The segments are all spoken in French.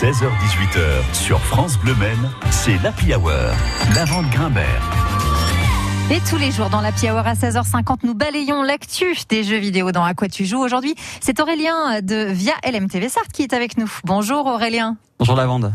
16h-18h sur France Bleu Maine, c'est l'Happy Hour. La vente Grimbert. Et tous les jours dans la Hour à 16h50, nous balayons l'actu des jeux vidéo dans À quoi tu joues. Aujourd'hui, c'est Aurélien de Via LMTV Sartre qui est avec nous. Bonjour Aurélien. Bonjour Lavande.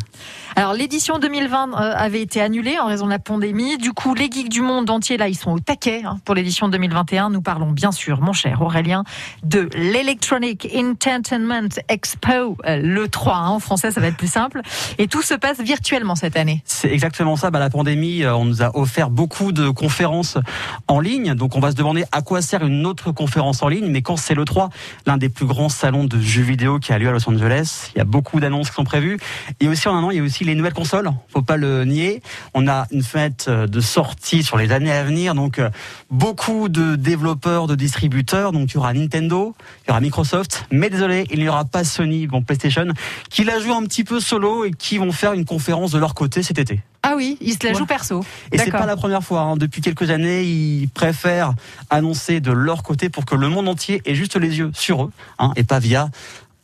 Alors l'édition 2020 euh, avait été annulée en raison de la pandémie. Du coup, les geeks du monde entier là, ils sont au taquet hein, pour l'édition 2021. Nous parlons bien sûr, mon cher Aurélien, de l'Electronic Entertainment Expo, euh, le 3 hein, en français, ça va être plus simple. Et tout se passe virtuellement cette année. C'est exactement ça. Bah, la pandémie, euh, on nous a offert beaucoup de conférences en ligne. Donc on va se demander à quoi sert une autre conférence en ligne. Mais quand c'est le 3, l'un des plus grands salons de jeux vidéo qui a lieu à Los Angeles, il y a beaucoup d'annonces qui sont prévues. Et aussi en un an, il y a aussi les nouvelles consoles. Faut pas le nier. On a une fenêtre de sortie sur les années à venir. Donc, euh, beaucoup de développeurs, de distributeurs. Donc, il y aura Nintendo, il y aura Microsoft. Mais désolé, il n'y aura pas Sony, bon, PlayStation, qui la joue un petit peu solo et qui vont faire une conférence de leur côté cet été. Ah oui, ils se la jouent perso. Et c'est pas la première fois. Hein. Depuis quelques années, ils préfèrent annoncer de leur côté pour que le monde entier ait juste les yeux sur eux, hein, et pas via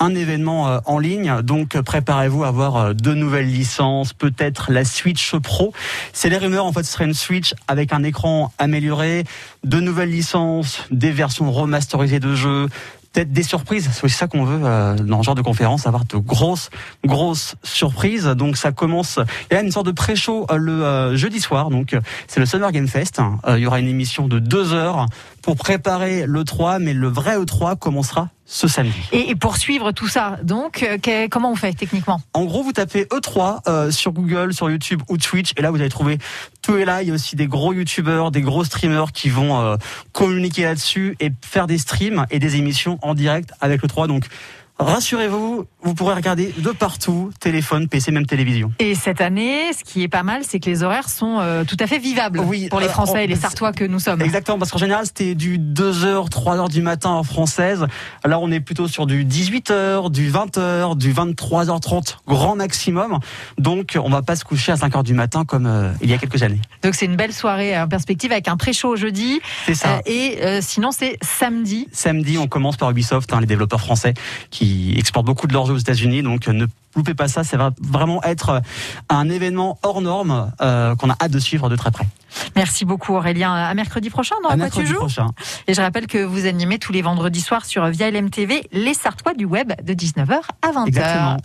un événement euh, en ligne. Donc préparez-vous à avoir euh, de nouvelles licences, peut-être la Switch Pro. C'est les rumeurs, en fait, ce serait une Switch avec un écran amélioré, de nouvelles licences, des versions remasterisées de jeux, peut-être des surprises. C'est aussi ça qu'on veut euh, dans ce genre de conférence, avoir de grosses, grosses surprises. Donc ça commence. Il y a une sorte de pré-show le jeudi soir. Donc c'est le Summer Game Fest. il y aura une émission de deux heures pour préparer le 3, mais le vrai E3 commencera ce samedi. Et, pour suivre tout ça, donc, euh, comment on fait techniquement En gros, vous tapez E3 euh, sur Google, sur YouTube ou Twitch, et là, vous allez trouver tout est là. Il y a aussi des gros YouTubeurs, des gros streamers qui vont euh, communiquer là-dessus et faire des streams et des émissions en direct avec le 3. Donc, Rassurez-vous, vous pourrez regarder de partout, téléphone, PC, même télévision. Et cette année, ce qui est pas mal, c'est que les horaires sont euh, tout à fait vivables oui, pour les euh, Français et les Sartois que nous sommes. Exactement, parce qu'en général, c'était du 2h, 3h du matin en française. Là, on est plutôt sur du 18h, du 20h, du 23h30, grand maximum. Donc, on va pas se coucher à 5h du matin comme euh, il y a quelques années. Donc, c'est une belle soirée en perspective avec un pré-show jeudi. C'est ça. et sinon, c'est samedi. Samedi, on commence par Ubisoft, hein, les développeurs français qui exportent beaucoup de leurs jeux aux États-Unis. Donc ne loupez pas ça, ça va vraiment être un événement hors norme euh, qu'on a hâte de suivre de très près. Merci beaucoup Aurélien. À mercredi prochain dans À tu joues prochain. Et je rappelle que vous animez tous les vendredis soirs sur Via LMTV les Sartois du web de 19h à 20h. Exactement.